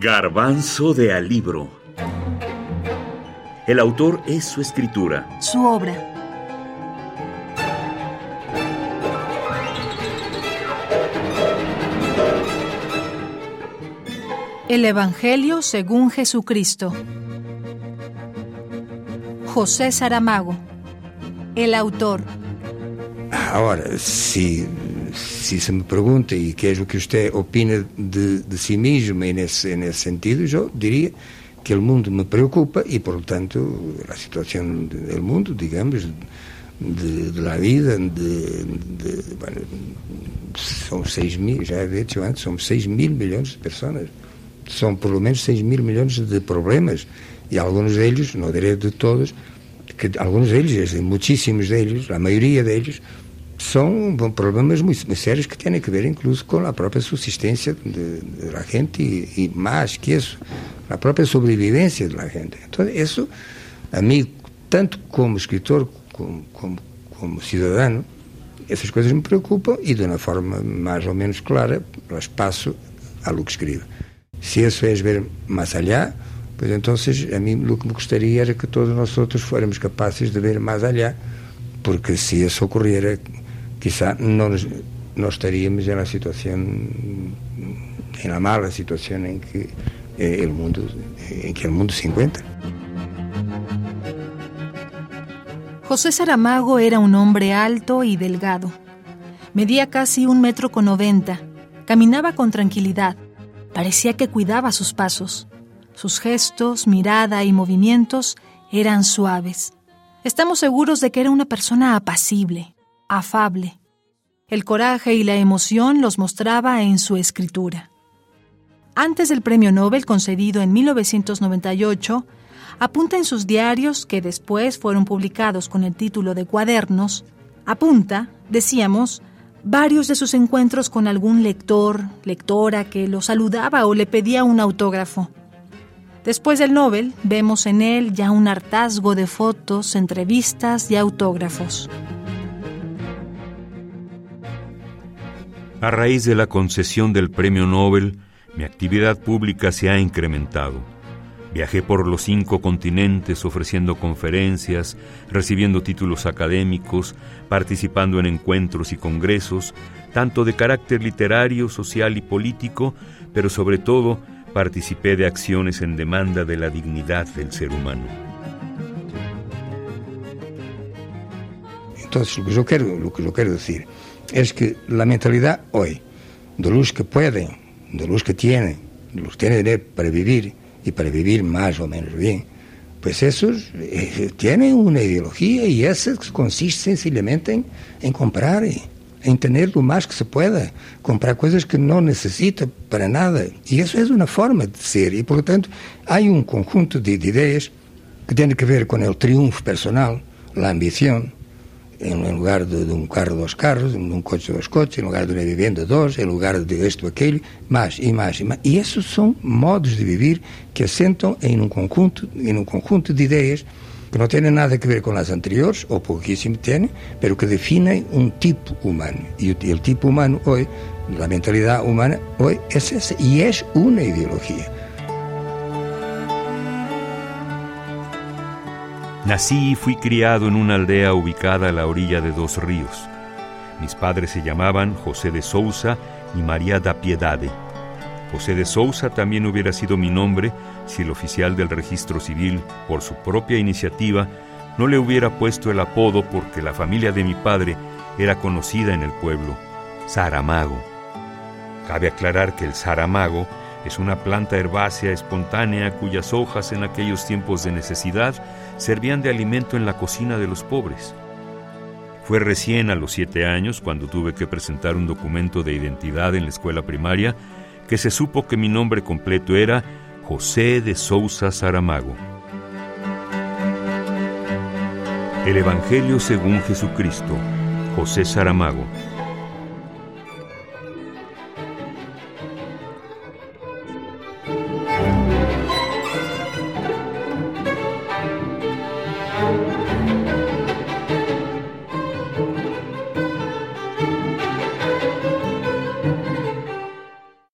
Garbanzo de Alibro. El autor es su escritura. Su obra. El Evangelio según Jesucristo. José Saramago. El autor. Ahora, si se se me pergunta e que é o que você opina de, de si mesmo e nesse, nesse sentido, eu diria que o mundo me preocupa e, portanto, a situação do mundo, digamos, de, de la vida, de, de bueno, são 6 mil, já he dicho antes, são 6 mil milhões de pessoas, são pelo menos 6 mil milhões de problemas. E alguns deles, não direi de todos, que alguns deles, muitíssimos deles, a maioria deles, são problemas muito, sérios que têm a ver incluso com a própria subsistência da gente e, e, mais que isso, a própria sobrevivência da gente. Então, isso, a mim, tanto como escritor como, como, como essas coisas me preocupam e, de uma forma mais ou menos clara, las passo a lo que escrevo. Se isso é ver mais allá, pois então, a mim, o que me gostaria era que todos nós outros fôramos capazes de ver mais allá, porque se isso ocorrera, quizá no, estaríamos en la situación, en la mala situación en que eh, el mundo, en que el mundo se encuentra. José Saramago era un hombre alto y delgado. Medía casi un metro con noventa. Caminaba con tranquilidad. Parecía que cuidaba sus pasos. Sus gestos, mirada y movimientos eran suaves. Estamos seguros de que era una persona apacible, afable. El coraje y la emoción los mostraba en su escritura. Antes del premio Nobel concedido en 1998, apunta en sus diarios, que después fueron publicados con el título de Cuadernos, apunta, decíamos, varios de sus encuentros con algún lector, lectora que lo saludaba o le pedía un autógrafo. Después del Nobel, vemos en él ya un hartazgo de fotos, entrevistas y autógrafos. A raíz de la concesión del Premio Nobel, mi actividad pública se ha incrementado. Viajé por los cinco continentes ofreciendo conferencias, recibiendo títulos académicos, participando en encuentros y congresos, tanto de carácter literario, social y político, pero sobre todo participé de acciones en demanda de la dignidad del ser humano. Entonces, lo que yo quiero, lo que yo quiero decir es que la mentalidad hoy, de los que pueden, de los que tienen, de los que tienen para vivir y para vivir más o menos bien, pues esos eh, tienen una ideología y esa consiste sencillamente en, en comprar, en tener lo más que se pueda, comprar cosas que no necesita para nada. Y eso es una forma de ser. Y por lo tanto, hay un conjunto de, de ideas que tienen que ver con el triunfo personal, la ambición, em lugar de, de, um carro, dois carros, de um coche, dois coches, em lugar de uma vivenda, dois, em lugar de isto, aquele, mais e mais e mais. E esses são modos de viver que assentam em um conjunto, em um conjunto de ideias que não têm nada a ver com as anteriores, ou pouquíssimo têm, mas que definem um tipo humano. E o, o tipo humano hoje, a mentalidade humana hoje, é essa, e é uma ideologia. Nací y fui criado en una aldea ubicada a la orilla de dos ríos. Mis padres se llamaban José de Sousa y María da Piedade. José de Sousa también hubiera sido mi nombre si el oficial del registro civil, por su propia iniciativa, no le hubiera puesto el apodo porque la familia de mi padre era conocida en el pueblo, Saramago. Cabe aclarar que el Saramago es una planta herbácea espontánea cuyas hojas en aquellos tiempos de necesidad servían de alimento en la cocina de los pobres. Fue recién a los siete años, cuando tuve que presentar un documento de identidad en la escuela primaria, que se supo que mi nombre completo era José de Sousa Saramago. El Evangelio según Jesucristo, José Saramago,